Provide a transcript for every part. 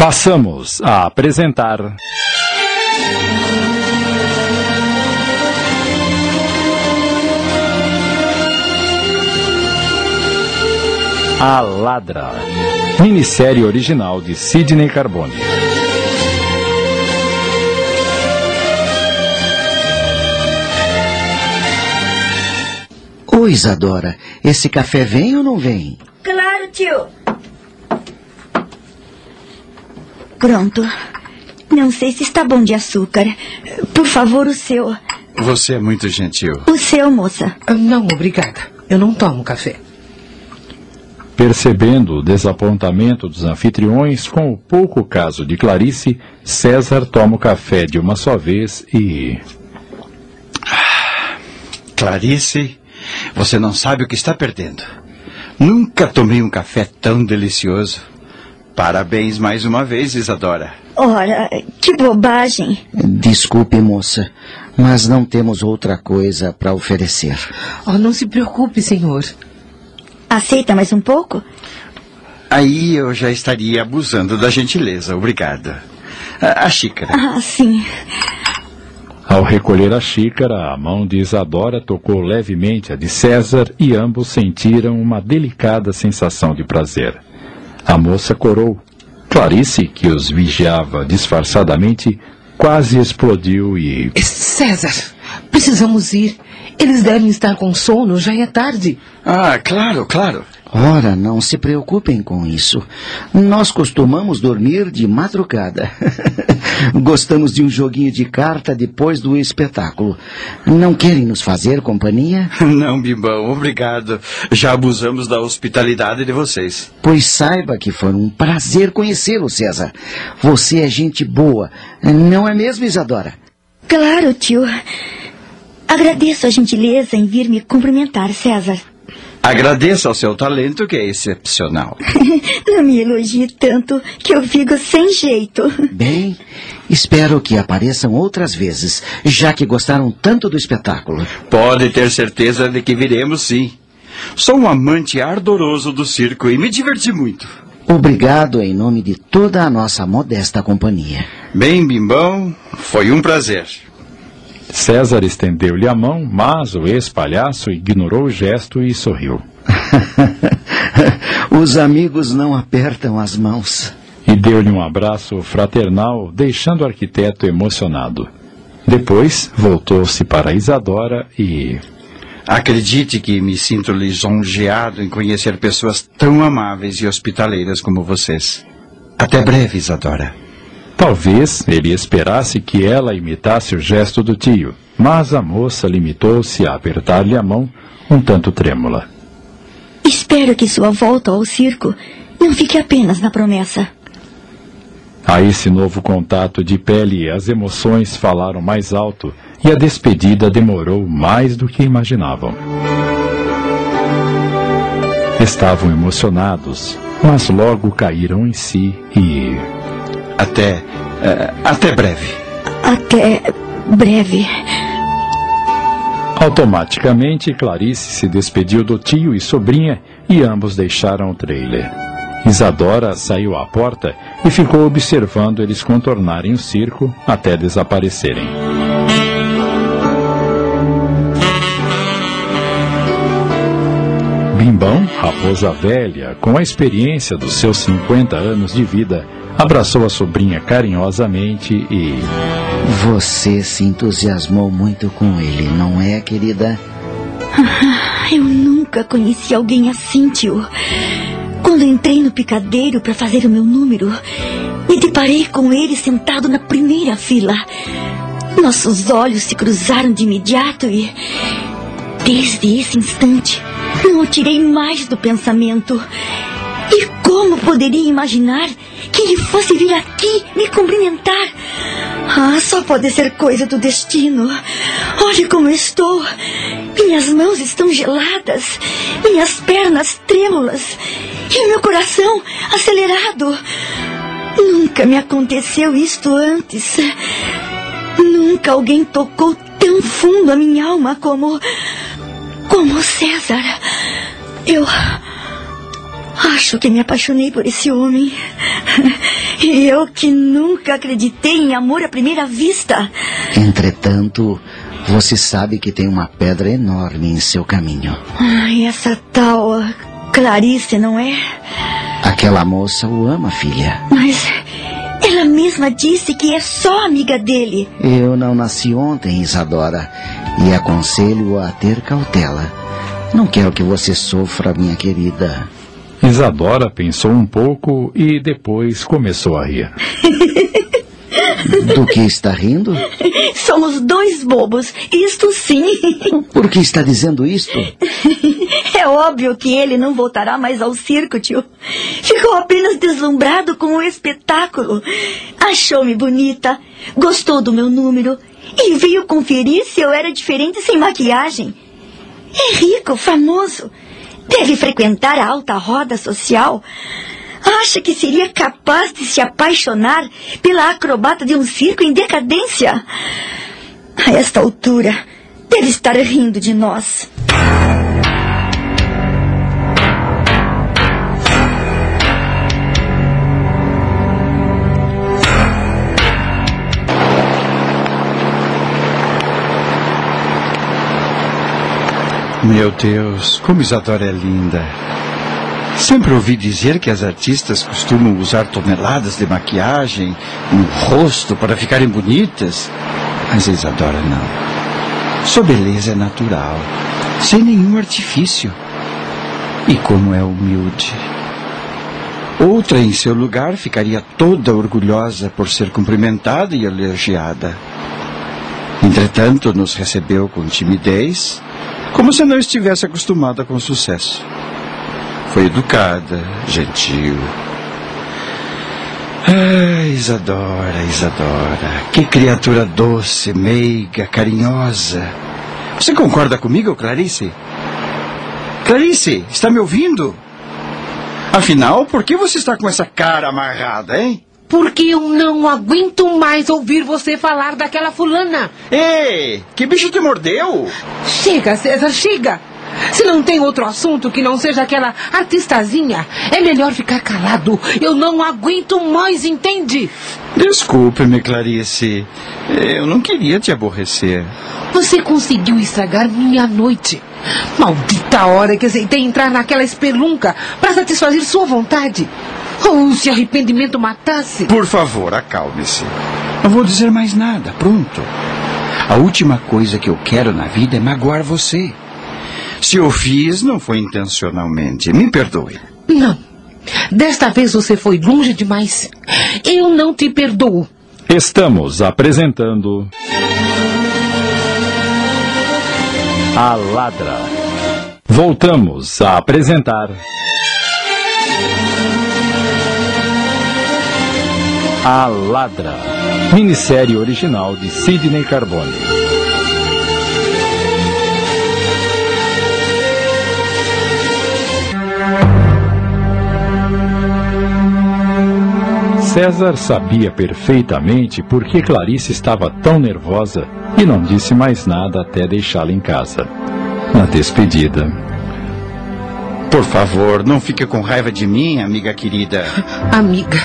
Passamos a apresentar. A Ladra, minissérie original de Sidney Carbone. Ô Isadora, esse café vem ou não vem? Claro, tio. Pronto. Não sei se está bom de açúcar. Por favor, o seu. Você é muito gentil. O seu, moça. Ah, Não, obrigada. Eu não tomo café. Percebendo o desapontamento dos anfitriões com o pouco caso de Clarice, César toma o café de uma só vez e. Clarice, você não sabe o que está perdendo. Nunca tomei um café tão delicioso. Parabéns mais uma vez, Isadora. Ora, que bobagem. Desculpe, moça, mas não temos outra coisa para oferecer. Oh, não se preocupe, senhor. Aceita mais um pouco? Aí eu já estaria abusando da gentileza. Obrigado. A, a xícara. Ah, sim. Ao recolher a xícara, a mão de Isadora tocou levemente a de César e ambos sentiram uma delicada sensação de prazer. A moça corou. Clarice, que os vigiava disfarçadamente, quase explodiu e. César, precisamos ir. Eles devem estar com sono, já é tarde. Ah, claro, claro. Ora, não se preocupem com isso. Nós costumamos dormir de madrugada. Gostamos de um joguinho de carta depois do espetáculo. Não querem nos fazer companhia? Não, Bimbão, obrigado. Já abusamos da hospitalidade de vocês. Pois saiba que foi um prazer conhecê-lo, César. Você é gente boa, não é mesmo, Isadora? Claro, tio. Agradeço a gentileza em vir me cumprimentar, César. Agradeço ao seu talento, que é excepcional. Não me elogie tanto que eu fico sem jeito. Bem, espero que apareçam outras vezes, já que gostaram tanto do espetáculo. Pode ter certeza de que viremos sim. Sou um amante ardoroso do circo e me diverti muito. Obrigado em nome de toda a nossa modesta companhia. Bem, Bimbão, foi um prazer. César estendeu-lhe a mão, mas o ex-palhaço ignorou o gesto e sorriu. Os amigos não apertam as mãos. E deu-lhe um abraço fraternal, deixando o arquiteto emocionado. Depois voltou-se para Isadora e. Acredite que me sinto lisonjeado em conhecer pessoas tão amáveis e hospitaleiras como vocês. Até breve, Isadora. Talvez ele esperasse que ela imitasse o gesto do tio, mas a moça limitou-se a apertar-lhe a mão, um tanto trêmula. Espero que sua volta ao circo não fique apenas na promessa. A esse novo contato de pele, as emoções falaram mais alto e a despedida demorou mais do que imaginavam. Estavam emocionados, mas logo caíram em si e. Até. eh, até breve. Até breve. Automaticamente, Clarice se despediu do tio e sobrinha e ambos deixaram o trailer. Isadora saiu à porta e ficou observando eles contornarem o circo até desaparecerem. Bimbão, raposa velha, com a experiência dos seus 50 anos de vida, abraçou a sobrinha carinhosamente e. Você se entusiasmou muito com ele, não é, querida? Eu nunca conheci alguém assim, tio. Quando entrei no picadeiro para fazer o meu número, me deparei com ele sentado na primeira fila. Nossos olhos se cruzaram de imediato e, desde esse instante, não o tirei mais do pensamento. E como poderia imaginar que ele fosse vir aqui me cumprimentar? Ah, só pode ser coisa do destino. Olhe como estou. Minhas mãos estão geladas, minhas pernas trêmulas e meu coração acelerado. Nunca me aconteceu isto antes. Nunca alguém tocou tão fundo a minha alma como. Como César. Eu. Acho que me apaixonei por esse homem. E eu que nunca acreditei em amor à primeira vista. Entretanto, você sabe que tem uma pedra enorme em seu caminho. Ai, essa tal Clarice, não é? Aquela moça o ama, filha. Mas ela mesma disse que é só amiga dele. Eu não nasci ontem, Isadora, e aconselho a ter cautela. Não quero que você sofra, minha querida. Isadora pensou um pouco e depois começou a rir. Do que está rindo? Somos dois bobos, isto sim. Por que está dizendo isto? É óbvio que ele não voltará mais ao circo, tio. Ficou apenas deslumbrado com o espetáculo. Achou-me bonita, gostou do meu número e veio conferir se eu era diferente sem maquiagem. É rico, famoso. Deve frequentar a alta roda social. Acha que seria capaz de se apaixonar pela acrobata de um circo em decadência? A esta altura, deve estar rindo de nós. Meu Deus, como Isadora é linda. Sempre ouvi dizer que as artistas costumam usar toneladas de maquiagem no rosto para ficarem bonitas. Mas a Isadora não. Sua beleza é natural, sem nenhum artifício. E como é humilde. Outra em seu lugar ficaria toda orgulhosa por ser cumprimentada e elogiada. Entretanto, nos recebeu com timidez como se não estivesse acostumada com o sucesso. Foi educada, gentil. Ah, Isadora, Isadora, que criatura doce, meiga, carinhosa. Você concorda comigo, Clarice? Clarice, está me ouvindo? Afinal, por que você está com essa cara amarrada, hein? Porque eu não aguento mais ouvir você falar daquela fulana. Ei, que bicho te mordeu? Chega, César, chega. Se não tem outro assunto que não seja aquela artistazinha, é melhor ficar calado. Eu não aguento mais, entende? Desculpe-me, Clarice. Eu não queria te aborrecer. Você conseguiu estragar minha noite. Maldita hora que aceitei entrar naquela espelunca para satisfazer sua vontade. Oh, se arrependimento matasse. Por favor, acalme-se. Não vou dizer mais nada, pronto. A última coisa que eu quero na vida é magoar você. Se eu fiz, não foi intencionalmente. Me perdoe. Não. Desta vez você foi longe demais. Eu não te perdoo. Estamos apresentando. A Ladra. Voltamos a apresentar. A Ladra. Minissérie original de Sidney Carbone. César sabia perfeitamente por que Clarice estava tão nervosa e não disse mais nada até deixá-la em casa. Na despedida. Por favor, não fique com raiva de mim, amiga querida. Amiga,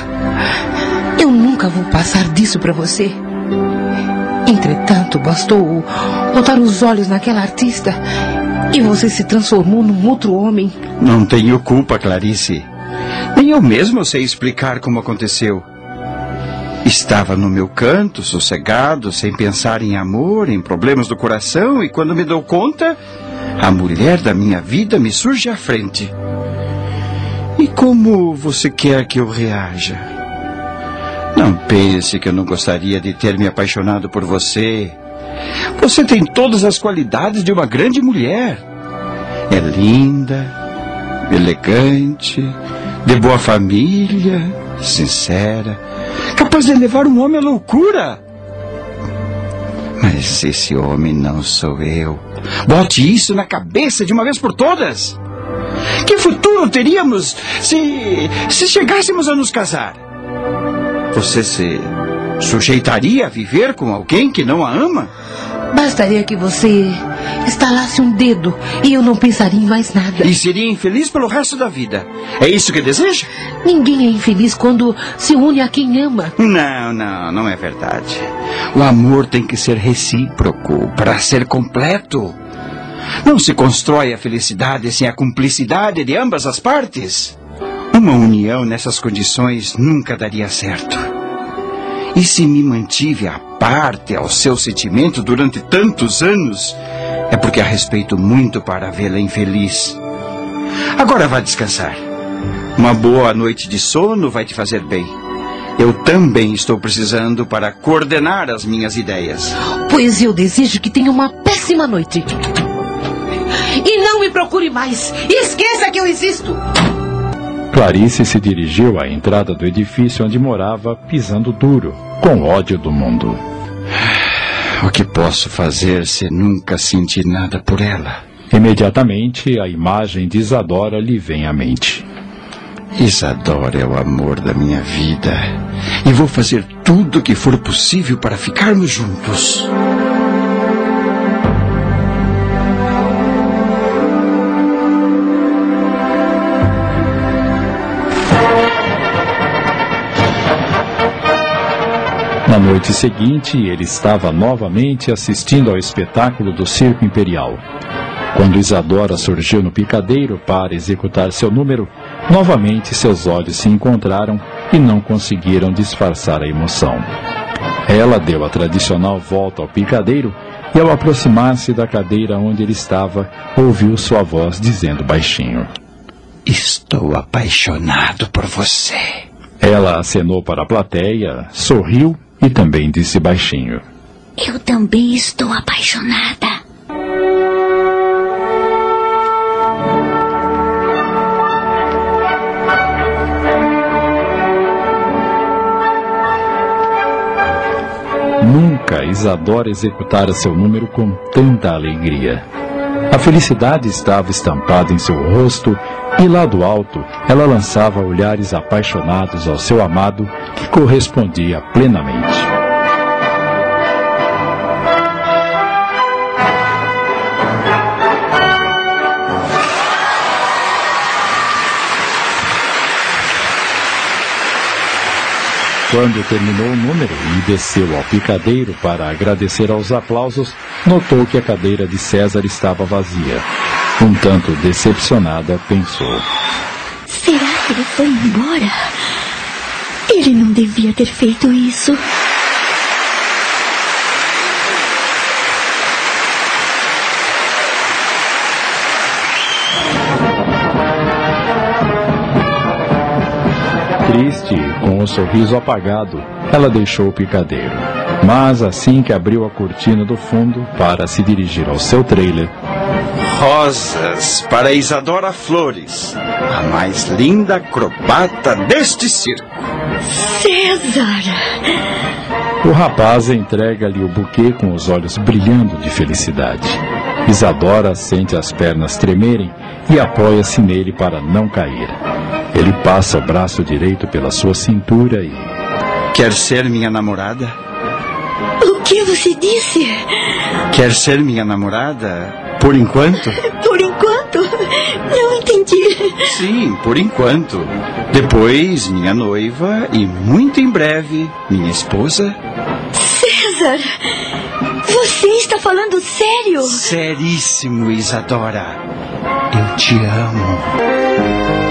nunca vou passar disso para você. Entretanto, bastou botar os olhos naquela artista e você se transformou num outro homem. Não tenho culpa, Clarice. Nem eu mesmo sei explicar como aconteceu. Estava no meu canto, sossegado, sem pensar em amor, em problemas do coração, e quando me dou conta, a mulher da minha vida me surge à frente. E como você quer que eu reaja? Não pense que eu não gostaria de ter me apaixonado por você. Você tem todas as qualidades de uma grande mulher. É linda, elegante, de boa família, sincera, capaz de levar um homem à loucura. Mas esse homem não sou eu. Bote isso na cabeça de uma vez por todas. Que futuro teríamos se, se chegássemos a nos casar? Você se sujeitaria a viver com alguém que não a ama? Bastaria que você estalasse um dedo e eu não pensaria em mais nada. E seria infeliz pelo resto da vida. É isso que deseja? Ninguém é infeliz quando se une a quem ama. Não, não, não é verdade. O amor tem que ser recíproco para ser completo. Não se constrói a felicidade sem a cumplicidade de ambas as partes. Uma união nessas condições nunca daria certo. E se me mantive a parte ao seu sentimento durante tantos anos, é porque a respeito muito para vê-la infeliz. Agora vá descansar. Uma boa noite de sono vai te fazer bem. Eu também estou precisando para coordenar as minhas ideias. Pois eu desejo que tenha uma péssima noite. E não me procure mais. Esqueça que eu existo. Clarice se dirigiu à entrada do edifício onde morava, pisando duro, com ódio do mundo. O que posso fazer se nunca senti nada por ela? Imediatamente, a imagem de Isadora lhe vem à mente. Isadora é o amor da minha vida. E vou fazer tudo o que for possível para ficarmos juntos. Na noite seguinte, ele estava novamente assistindo ao espetáculo do Circo Imperial. Quando Isadora surgiu no picadeiro para executar seu número, novamente seus olhos se encontraram e não conseguiram disfarçar a emoção. Ela deu a tradicional volta ao picadeiro e, ao aproximar-se da cadeira onde ele estava, ouviu sua voz dizendo baixinho: Estou apaixonado por você. Ela acenou para a plateia, sorriu e também disse baixinho: Eu também estou apaixonada. Nunca Isadora executara seu número com tanta alegria. A felicidade estava estampada em seu rosto e lá do alto ela lançava olhares apaixonados ao seu amado correspondia plenamente. Quando terminou o número e desceu ao picadeiro para agradecer aos aplausos, notou que a cadeira de César estava vazia. Um tanto decepcionada, pensou: Será que ele foi embora? Ele não devia ter feito isso. Triste, com o sorriso apagado, ela deixou o picadeiro. Mas assim que abriu a cortina do fundo para se dirigir ao seu trailer, Rosas para Isadora Flores, a mais linda acrobata deste circo. César! o rapaz entrega-lhe o buquê com os olhos brilhando de felicidade. Isadora sente as pernas tremerem e apoia-se nele para não cair. Ele passa o braço direito pela sua cintura e. Quer ser minha namorada? O que você disse? Quer ser minha namorada? Por enquanto? Por enquanto, não entendi. Sim, por enquanto. Depois, minha noiva e muito em breve, minha esposa. César! Você está falando sério? Seríssimo, Isadora. Eu te amo.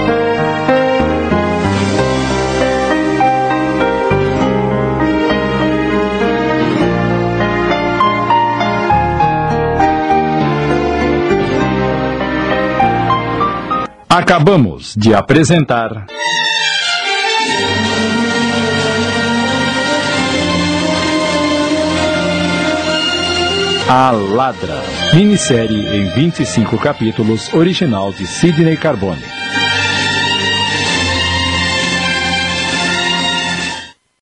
Acabamos de apresentar. A Ladra, minissérie em 25 capítulos, original de Sidney Carbone.